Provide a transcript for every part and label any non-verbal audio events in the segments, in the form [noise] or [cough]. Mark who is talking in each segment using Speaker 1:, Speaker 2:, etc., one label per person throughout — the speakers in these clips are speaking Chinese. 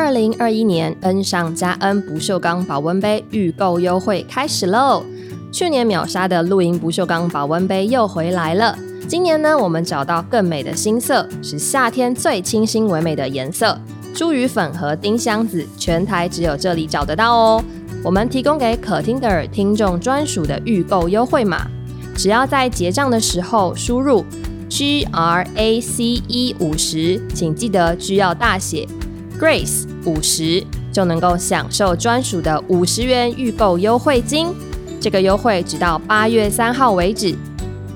Speaker 1: 二零二一年恩上加恩不锈钢保温杯预购优惠开始喽！去年秒杀的露营不锈钢保温杯又回来了。今年呢，我们找到更美的新色，是夏天最清新唯美的颜色——茱萸粉和丁香紫，全台只有这里找得到哦。我们提供给可听的耳听众专属的预购优惠码，只要在结账的时候输入 G R A C E 五十，请记得需要大写 Grace 五十，就能够享受专属的五十元预购优惠金。这个优惠直到八月三号为止，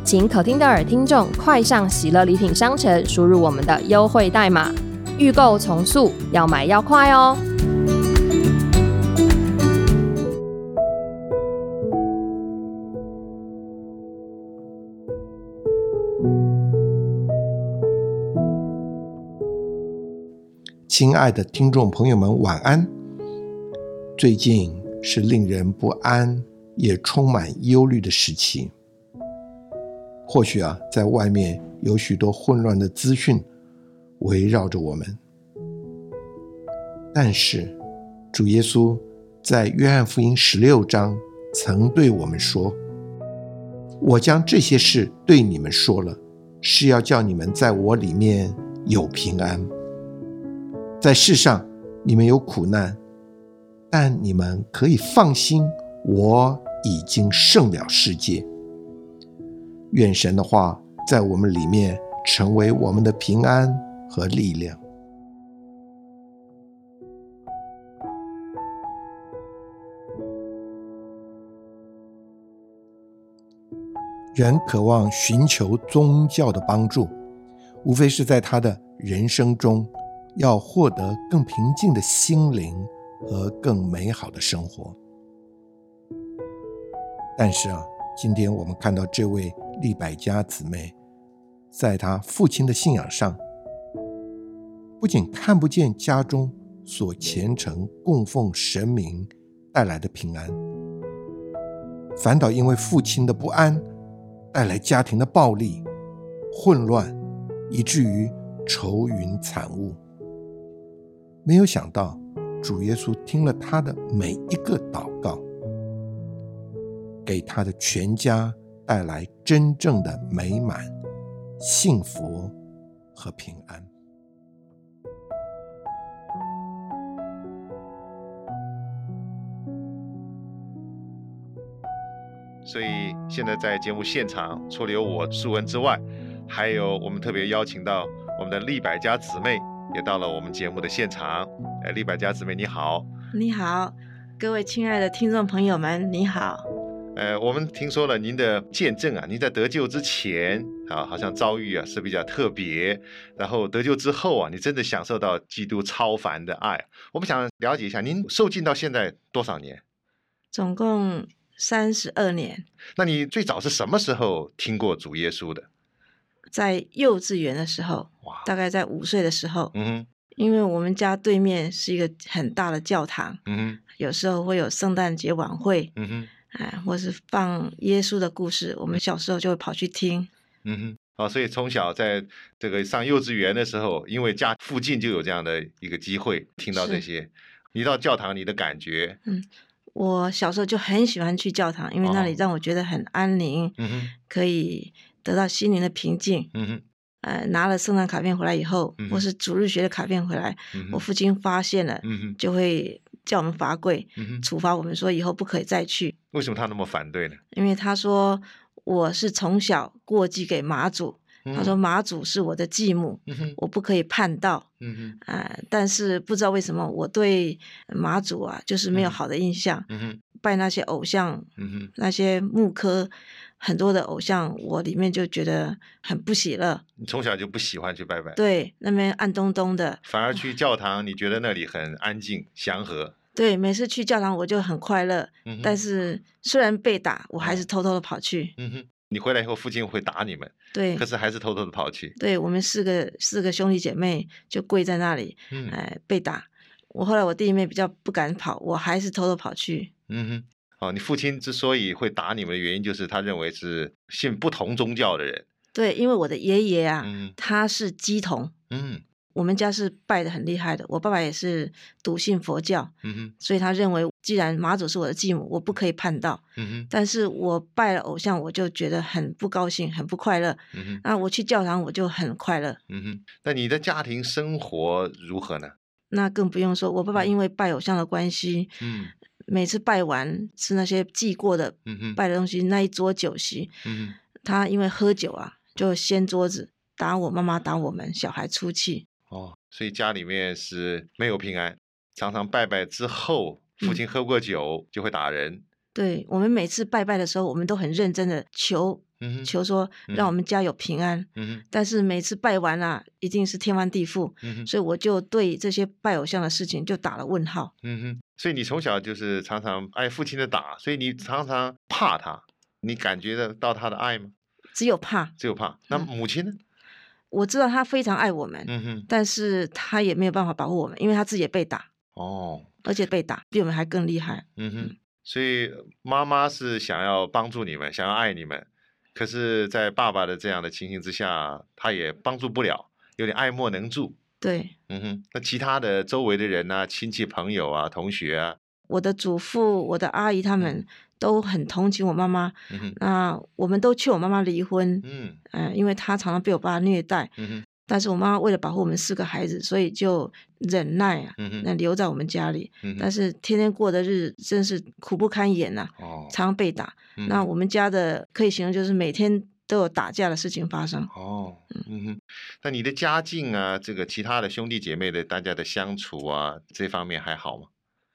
Speaker 1: 请可听的耳听众快上喜乐礼品商城，输入我们的优惠代码，预购从速，要买要快哦。
Speaker 2: 亲爱的听众朋友们，晚安。最近是令人不安也充满忧虑的时期。或许啊，在外面有许多混乱的资讯围绕着我们，但是主耶稣在约翰福音十六章曾对我们说：“我将这些事对你们说了，是要叫你们在我里面有平安。”在世上，你们有苦难，但你们可以放心，我已经胜了世界。愿神的话在我们里面成为我们的平安和力量。人渴望寻求宗教的帮助，无非是在他的人生中。要获得更平静的心灵和更美好的生活，但是啊，今天我们看到这位利百家姊妹，在她父亲的信仰上，不仅看不见家中所虔诚供奉神明带来的平安，反倒因为父亲的不安，带来家庭的暴力、混乱，以至于愁云惨雾。没有想到，主耶稣听了他的每一个祷告，给他的全家带来真正的美满、幸福和平安。
Speaker 3: 所以现在在节目现场，除了有我素文之外，还有我们特别邀请到我们的利百家姊妹。也到了我们节目的现场，哎，丽百家姊妹你好，
Speaker 4: 你好，各位亲爱的听众朋友们你好，
Speaker 3: 呃，我们听说了您的见证啊，您在得救之前啊，好像遭遇啊是比较特别，然后得救之后啊，你真的享受到基督超凡的爱。我们想了解一下，您受尽到现在多少年？
Speaker 4: 总共三十二年。
Speaker 3: 那你最早是什么时候听过主耶稣的？
Speaker 4: 在幼稚园的时候，大概在五岁的时候，嗯因为我们家对面是一个很大的教堂，嗯有时候会有圣诞节晚会，嗯哼，哎，或是放耶稣的故事，我们小时候就会跑去听，
Speaker 3: 嗯哼，哦，所以从小在这个上幼稚园的时候，因为家附近就有这样的一个机会听到这些，你到教堂你的感觉，
Speaker 4: 嗯，我小时候就很喜欢去教堂，因为那里让我觉得很安宁，嗯哼，可以。得到心灵的平静。嗯哼，呃，拿了圣诞卡片回来以后，或是主日学的卡片回来，我父亲发现了，嗯就会叫我们罚跪，处罚我们说以后不可以再去。
Speaker 3: 为什么他那么反对呢？
Speaker 4: 因为他说我是从小过继给马祖，他说马祖是我的继母，我不可以叛道。嗯哼，啊，但是不知道为什么我对马祖啊就是没有好的印象。嗯哼，拜那些偶像，嗯哼，那些木科。很多的偶像，我里面就觉得很不喜乐。
Speaker 3: 你从小就不喜欢去拜拜？
Speaker 4: 对，那边暗咚咚的。
Speaker 3: 反而去 [laughs] 教堂，你觉得那里很安静、祥和？
Speaker 4: 对，每次去教堂我就很快乐。嗯但是虽然被打，我还是偷偷的跑去。
Speaker 3: 嗯哼。你回来以后，父亲会打你们。
Speaker 4: 对。
Speaker 3: 可是还是偷偷的跑去。
Speaker 4: 对我们四个四个兄弟姐妹就跪在那里，哎，被打。我后来我弟妹比较不敢跑，我还是偷偷跑去。嗯
Speaker 3: 哼。哦，你父亲之所以会打你们的原因，就是他认为是信不同宗教的人。
Speaker 4: 对，因为我的爷爷啊，他是基童。嗯，我们家是拜的很厉害的，我爸爸也是笃信佛教，嗯哼，所以他认为既然马祖是我的继母，我不可以叛道，嗯哼。但是我拜了偶像，我就觉得很不高兴，很不快乐，嗯哼。那我去教堂，我就很快乐，
Speaker 3: 嗯哼。那你的家庭生活如何呢？
Speaker 4: 那更不用说，我爸爸因为拜偶像的关系，嗯，每次拜完吃那些祭过的，拜的东西，那一桌酒席，嗯，他因为喝酒啊，就掀桌子，打我妈妈，打我们小孩出气。
Speaker 3: 哦，所以家里面是没有平安，常常拜拜之后，父亲喝过酒就会打人。
Speaker 4: 对我们每次拜拜的时候，我们都很认真的求，求说让我们家有平安。嗯但是每次拜完啊，一定是天翻地覆。嗯所以我就对这些拜偶像的事情就打了问号。
Speaker 3: 嗯哼。所以你从小就是常常挨父亲的打，所以你常常怕他，你感觉得到他的爱吗？
Speaker 4: 只有怕，
Speaker 3: 只有怕。那母亲呢？
Speaker 4: 我知道他非常爱我们，嗯哼，但是他也没有办法保护我们，因为他自己也被打哦，而且被打比我们还更厉害，嗯
Speaker 3: 哼。所以妈妈是想要帮助你们，想要爱你们，可是，在爸爸的这样的情形之下，他也帮助不了，有点爱莫能助。
Speaker 4: 对，
Speaker 3: 嗯哼。那其他的周围的人啊，亲戚朋友啊，同学啊，
Speaker 4: 我的祖父、我的阿姨他们。都很同情我妈妈，嗯哼那我们都劝我妈妈离婚，嗯，呃，因为她常常被我爸虐待，嗯但是我妈妈为了保护我们四个孩子，所以就忍耐啊，那留在我们家里，但是天天过的日子真是苦不堪言呐，哦，常常被打，那我们家的可以形容就是每天都有打架的事情发生，哦，
Speaker 3: 嗯。哼，那你的家境啊，这个其他的兄弟姐妹的大家的相处啊，这方面还好吗？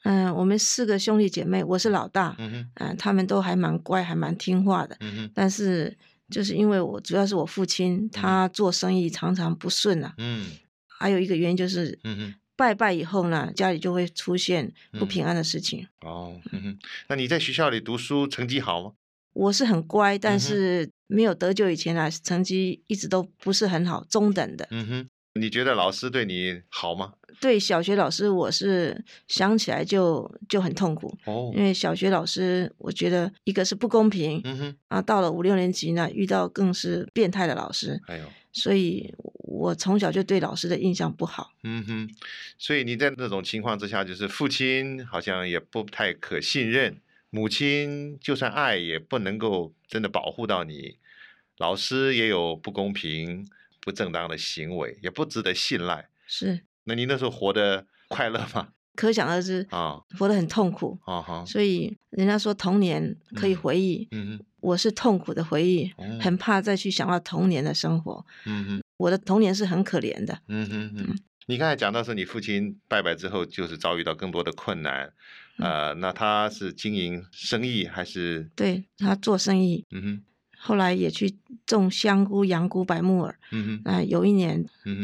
Speaker 4: 嗯，我们四个兄弟姐妹，我是老大，嗯嗯，他们都还蛮乖，还蛮听话的，但是就是因为我主要是我父亲，他做生意常常不顺啊，嗯，还有一个原因就是，嗯哼，拜拜以后呢，家里就会出现不平安的事情。哦，
Speaker 3: 嗯哼，那你在学校里读书成绩好吗？
Speaker 4: 我是很乖，但是没有得救以前啊，成绩一直都不是很好，中等的。嗯哼。
Speaker 3: 你觉得老师对你好吗？
Speaker 4: 对小学老师，我是想起来就就很痛苦哦。因为小学老师，我觉得一个是不公平，嗯哼啊，到了五六年级呢，遇到更是变态的老师，哎呦，所以我从小就对老师的印象不好。嗯哼，
Speaker 3: 所以你在那种情况之下，就是父亲好像也不太可信任，母亲就算爱也不能够真的保护到你，老师也有不公平。不正当的行为也不值得信赖。
Speaker 4: 是，
Speaker 3: 那你那时候活得快乐吗？[laughs]
Speaker 4: 可想而知啊，活得很痛苦啊哈。所以人家说童年可以回忆，嗯哼，我是痛苦的回忆，很怕再去想到童年的生活。嗯哼，我的童年是很可怜的。嗯
Speaker 3: 哼哼，你刚才讲到说你父亲拜拜之后，就是遭遇到更多的困难，呃，那他是经营生意还是？
Speaker 4: 对他做生意。嗯哼。后来也去种香菇、羊菇、白木耳。嗯哼。有一年，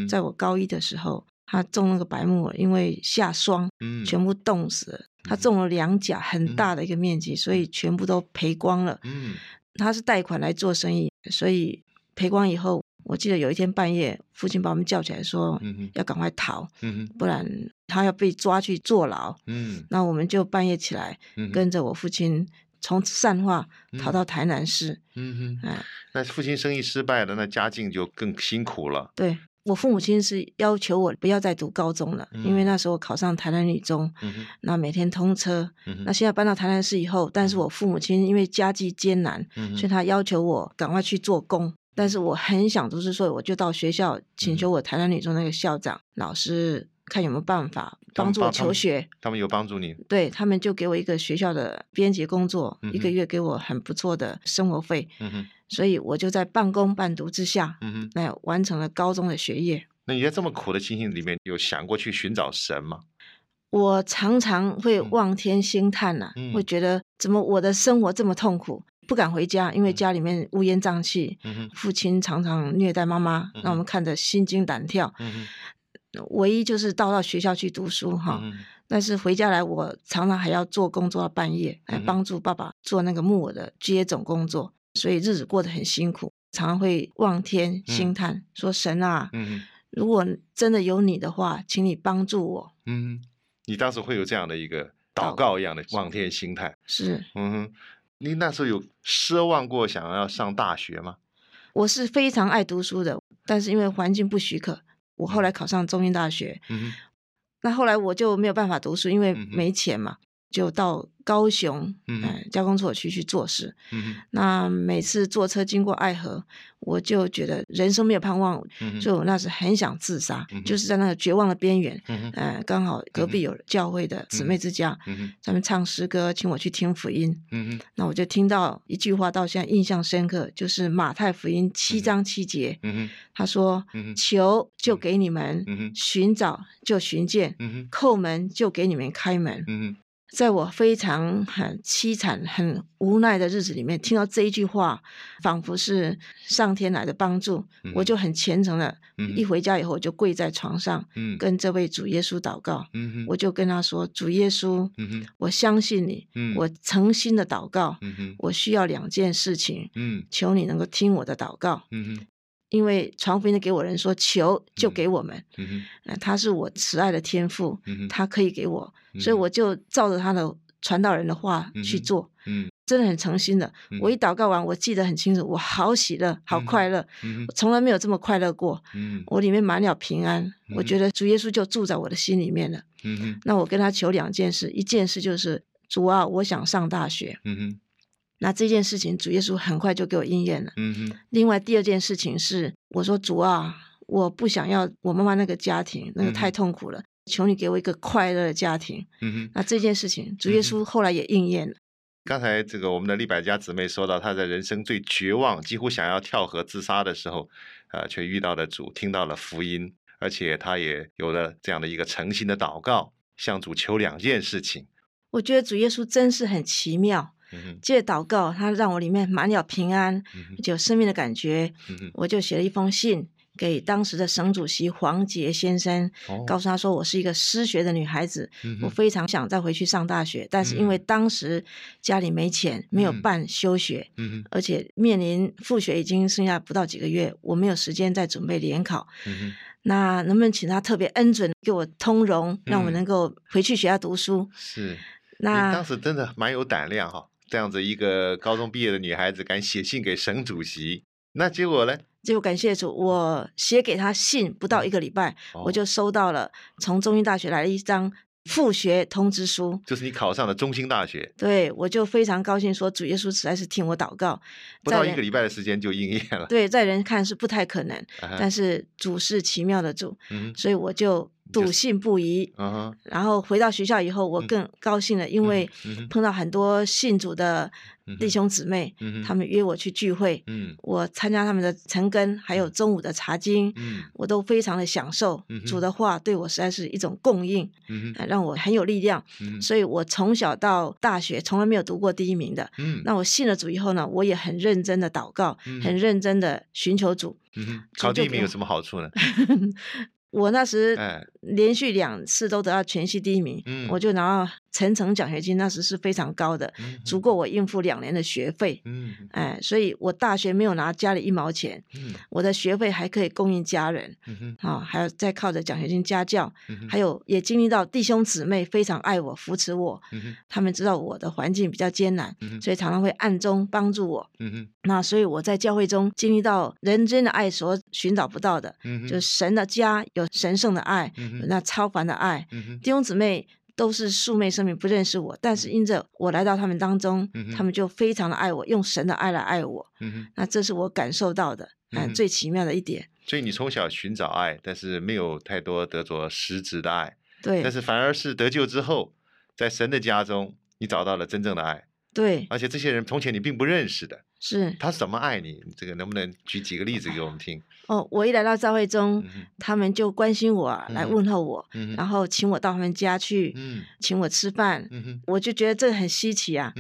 Speaker 4: 在我高一的时候，他种那个白木耳，因为下霜，嗯，全部冻死了。他种了两甲，很大的一个面积，所以全部都赔光了。嗯。他是贷款来做生意，所以赔光以后，我记得有一天半夜，父亲把我们叫起来说：“要赶快逃，嗯不然他要被抓去坐牢。”嗯。那我们就半夜起来，跟着我父亲。从善化逃到台南市，嗯
Speaker 3: 哼，哎，那父亲生意失败了，那家境就更辛苦了。
Speaker 4: 对我父母亲是要求我不要再读高中了，因为那时候考上台南女中，那每天通车。那现在搬到台南市以后，但是我父母亲因为家境艰难，所以他要求我赶快去做工。但是我很想读书，所以我就到学校请求我台南女中那个校长老师。看有没有办法帮助我求学，
Speaker 3: 他们有帮助你？
Speaker 4: 对他们就给我一个学校的编辑工作，一个月给我很不错的生活费，所以我就在半工半读之下，来完成了高中的学业。
Speaker 3: 那你在这么苦的情形里面，有想过去寻找神吗？
Speaker 4: 我常常会望天兴叹呐，会觉得怎么我的生活这么痛苦，不敢回家，因为家里面乌烟瘴气，父亲常常虐待妈妈，让我们看得心惊胆跳。唯一就是到到学校去读书哈，但是回家来我常常还要做工作到半夜，来帮助爸爸做那个木偶的接种工作，所以日子过得很辛苦，常常会望天兴叹，说神啊，如果真的有你的话，请你帮助我。嗯，
Speaker 3: 你当时会有这样的一个祷告一样的望天兴叹，
Speaker 4: 是，嗯
Speaker 3: 哼，你那时候有奢望过想要上大学吗？
Speaker 4: 我是非常爱读书的，但是因为环境不许可。我后来考上中英大学，那后来我就没有办法读书，因为没钱嘛。就到高雄，嗯，加工所区去做事。嗯那每次坐车经过爱河，我就觉得人生没有盼望，所以我那时很想自杀，就是在那个绝望的边缘。嗯刚好隔壁有教会的姊妹之家，嗯他们唱诗歌，请我去听福音。嗯那我就听到一句话，到现在印象深刻，就是马太福音七章七节。嗯他说：“求就给你们，寻找就寻见，叩门就给你们开门。”嗯在我非常很凄惨、很无奈的日子里面，听到这一句话，仿佛是上天来的帮助，我就很虔诚的，一回家以后我就跪在床上，跟这位主耶稣祷告，我就跟他说：“主耶稣，我相信你，我诚心的祷告，我需要两件事情，求你能够听我的祷告。”因为传福音的给我人说求就给我们，嗯他是我慈爱的天父，他可以给我，所以我就照着他的传道人的话去做，嗯，真的很诚心的。我一祷告完，我记得很清楚，我好喜乐，好快乐，我从来没有这么快乐过，嗯，我里面满了平安，我觉得主耶稣就住在我的心里面了，嗯那我跟他求两件事，一件事就是主啊，我想上大学，嗯那这件事情，主耶稣很快就给我应验了。嗯哼。另外第二件事情是，我说主啊，我不想要我妈妈那个家庭，那个太痛苦了，求你给我一个快乐的家庭。嗯哼。那这件事情，主耶稣后来也应验了。
Speaker 3: 刚才这个我们的利百家姊妹说到，她在人生最绝望，几乎想要跳河自杀的时候，呃，却遇到了主，听到了福音，而且她也有了这样的一个诚心的祷告，向主求两件事情。
Speaker 4: 我觉得主耶稣真是很奇妙。借祷告，他让我里面满了平安，就有生命的感觉。我就写了一封信给当时的省主席黄杰先生，告诉他说我是一个失学的女孩子，我非常想再回去上大学，但是因为当时家里没钱，没有办休学，而且面临复学已经剩下不到几个月，我没有时间再准备联考。那能不能请他特别恩准给我通融，让我能够回去学校读书？
Speaker 3: 是，那当时真的蛮有胆量哈。这样子一个高中毕业的女孩子敢写信给省主席，那结果呢？
Speaker 4: 结果感谢主，我写给他信不到一个礼拜，我就收到了从中医大学来了一张复学通知书，
Speaker 3: 就是你考上了中心大学。
Speaker 4: 对，我就非常高兴，说主耶稣实在是听我祷告，
Speaker 3: 不到一个礼拜的时间就应验了。
Speaker 4: 对，在人看是不太可能，但是主是奇妙的主，所以我就。笃信不疑，然后回到学校以后，我更高兴了，因为碰到很多信主的弟兄姊妹，他们约我去聚会，我参加他们的晨更，还有中午的茶经，我都非常的享受。主的话对我实在是一种供应，让我很有力量。所以我从小到大学从来没有读过第一名的。那我信了主以后呢，我也很认真的祷告，很认真的寻求主。
Speaker 3: 考第一名有什么好处呢？[laughs]
Speaker 4: 我那时连续两次都得到全系第一名，我就拿到层层奖学金，那时是非常高的，足够我应付两年的学费。哎，所以我大学没有拿家里一毛钱，我的学费还可以供应家人，啊，还有再靠着奖学金家教，还有也经历到弟兄姊妹非常爱我、扶持我，他们知道我的环境比较艰难，所以常常会暗中帮助我。那所以我在教会中经历到人间的爱所寻找不到的，就是神的家有。神圣的爱，那超凡的爱，弟兄姊妹都是素昧生命，不认识我，但是因着我来到他们当中，他们就非常的爱我，用神的爱来爱我。那这是我感受到的，嗯，最奇妙的一点。
Speaker 3: 所以你从小寻找爱，但是没有太多得着实质的爱，
Speaker 4: 对。
Speaker 3: 但是反而是得救之后，在神的家中，你找到了真正的爱，
Speaker 4: 对。
Speaker 3: 而且这些人从前你并不认识的。
Speaker 4: 是
Speaker 3: 他怎么爱你？这个能不能举几个例子给我们听？
Speaker 4: 哦，我一来到教会中，他们就关心我，来问候我，然后请我到他们家去，请我吃饭，我就觉得这很稀奇啊。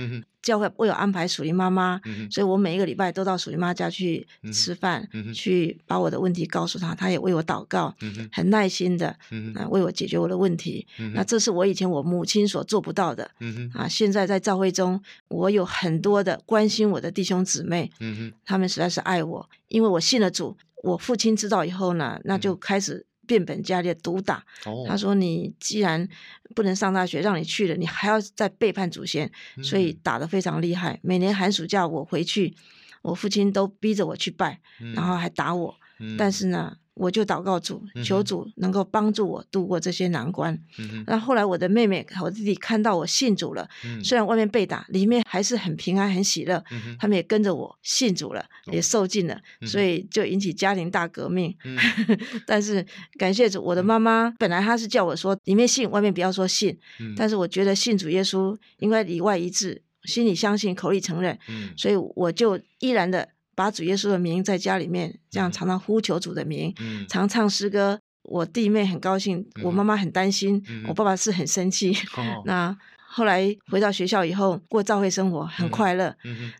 Speaker 4: 教会为我安排属灵妈妈，所以我每一个礼拜都到属灵妈家去吃饭，去把我的问题告诉她，她也为我祷告，很耐心的啊为我解决我的问题。那这是我以前我母亲所做不到的啊！现在在教会中，我有很多的关心我的弟兄姊妹，嗯他们实在是爱我，因为我信了主。我父亲知道以后呢，那就开始。变本加厉毒打，他说：“你既然不能上大学，让你去了，你还要再背叛祖先，所以打得非常厉害。每年寒暑假我回去，我父亲都逼着我去拜，然后还打我。但是呢，我就祷告主，求主能够帮助我度过这些难关。那后来我的妹妹、我弟弟看到我信主了，虽然外面被打，里面还是很平安、很喜乐。他们也跟着我信主了，也受尽了，所以就引起家庭大革命。[laughs] 但是感谢主，我的妈妈本来她是叫我说里面信，外面不要说信。但是我觉得信主耶稣应该里外一致，心里相信，口里承认。所以我就依然的。把主耶稣的名在家里面这样常常呼求主的名，常唱诗歌。我弟妹很高兴，我妈妈很担心，我爸爸是很生气。[laughs] 那。后来回到学校以后，过教会生活很快乐。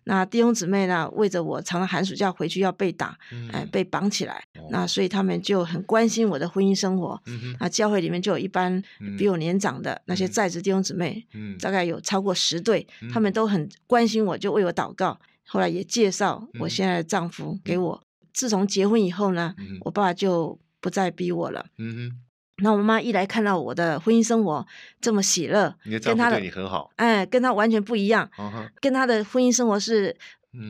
Speaker 4: 那弟兄姊妹呢，为着我，常常寒暑假回去要被打，哎，被绑起来。那所以他们就很关心我的婚姻生活。那教会里面就有一班比我年长的那些在职弟兄姊妹，大概有超过十对，他们都很关心我，就为我祷告。后来也介绍我现在的丈夫给我。自从结婚以后呢，我爸爸就不再逼我了。嗯哼那我妈一来看到我的婚姻生活这么喜乐，
Speaker 3: 跟他对你很好，
Speaker 4: 哎，跟他完全不一样，跟他的婚姻生活是。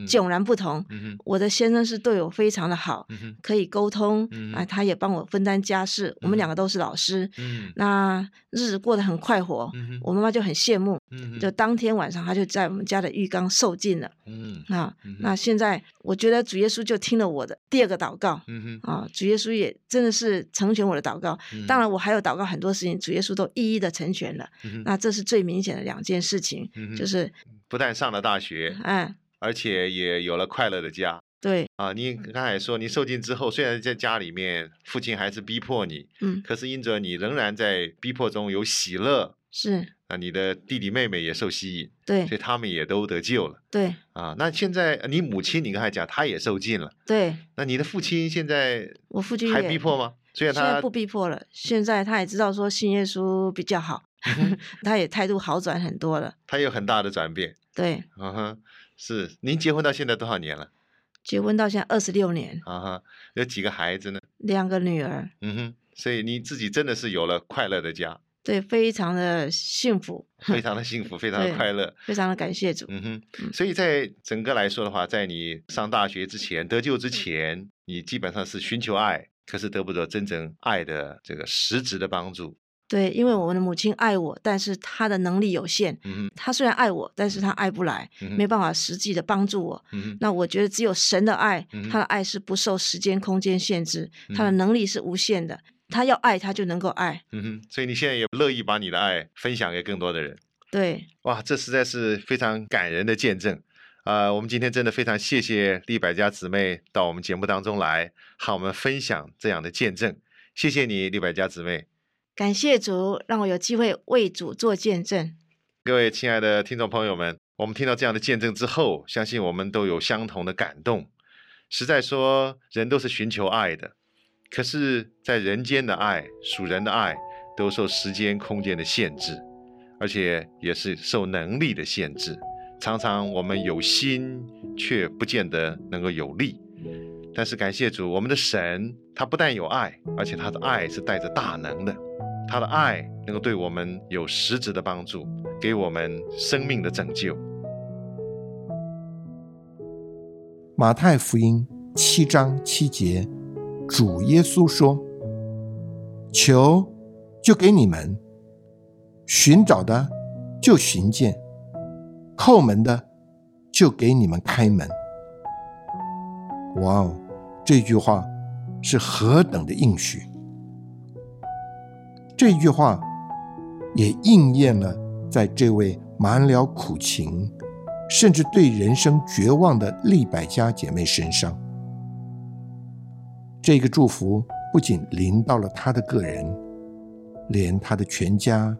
Speaker 4: 迥然不同。我的先生是对我非常的好，可以沟通啊，他也帮我分担家事。我们两个都是老师，那日子过得很快活。我妈妈就很羡慕，就当天晚上她就在我们家的浴缸受尽了。啊，那现在我觉得主耶稣就听了我的第二个祷告。啊，主耶稣也真的是成全我的祷告。当然我还有祷告很多事情，主耶稣都一一的成全了。那这是最明显的两件事情，就是
Speaker 3: 不但上了大学，哎。而且也有了快乐的家。
Speaker 4: 对
Speaker 3: 啊，你刚才说你受尽之后，虽然在家里面父亲还是逼迫你，嗯，可是因着你仍然在逼迫中有喜乐，
Speaker 4: 是
Speaker 3: 啊，你的弟弟妹妹也受吸引，
Speaker 4: 对，
Speaker 3: 所以他们也都得救了。
Speaker 4: 对
Speaker 3: 啊，那现在你母亲，你刚才讲，她也受尽了。
Speaker 4: 对，
Speaker 3: 那你的父亲现在，
Speaker 4: 我父亲
Speaker 3: 还逼迫吗？虽然他
Speaker 4: 不逼迫了，现在他也知道说信耶稣比较好，[laughs] 他也态度好转很多了。
Speaker 3: 他有很大的转变。
Speaker 4: 对，
Speaker 3: 嗯哼。是，您结婚到现在多少年了？
Speaker 4: 结婚到现在二十六年。
Speaker 3: 啊哈，有几个孩子呢？
Speaker 4: 两个女儿。
Speaker 3: 嗯哼，所以你自己真的是有了快乐的家。
Speaker 4: 对，非常的幸福。
Speaker 3: 非常的幸福，非常的快乐。
Speaker 4: 非常的感谢主。
Speaker 3: 嗯哼，所以在整个来说的话，在你上大学之前、得救之前，你基本上是寻求爱，可是得不到真正爱的这个实质的帮助。
Speaker 4: 对，因为我们的母亲爱我，但是她的能力有限。嗯她虽然爱我，但是她爱不来，没办法实际的帮助我。嗯那我觉得只有神的爱，他的爱是不受时间空间限制，他的能力是无限的。他要爱，他就能够爱。
Speaker 3: 嗯哼。所以你现在也乐意把你的爱分享给更多的人。
Speaker 4: 对。
Speaker 3: 哇，这实在是非常感人的见证。啊，我们今天真的非常谢谢利百家姊妹到我们节目当中来，和我们分享这样的见证。谢谢你，利百家姊妹。
Speaker 4: 感谢主，让我有机会为主做见证。
Speaker 3: 各位亲爱的听众朋友们，我们听到这样的见证之后，相信我们都有相同的感动。实在说，人都是寻求爱的，可是，在人间的爱、属人的爱，都受时间、空间的限制，而且也是受能力的限制。常常我们有心，却不见得能够有力。但是感谢主，我们的神，他不但有爱，而且他的爱是带着大能的。他的爱能够对我们有实质的帮助，给我们生命的拯救。
Speaker 2: 马太福音七章七节，主耶稣说：“求，就给你们；寻找的，就寻见；叩门的，就给你们开门。”哇哦，这句话是何等的应许！这句话也应验了在这位满了苦情，甚至对人生绝望的利百家姐妹身上。这个祝福不仅临到了她的个人，连她的全家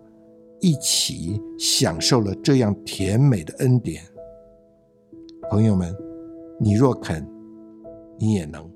Speaker 2: 一起享受了这样甜美的恩典。朋友们，你若肯，你也能。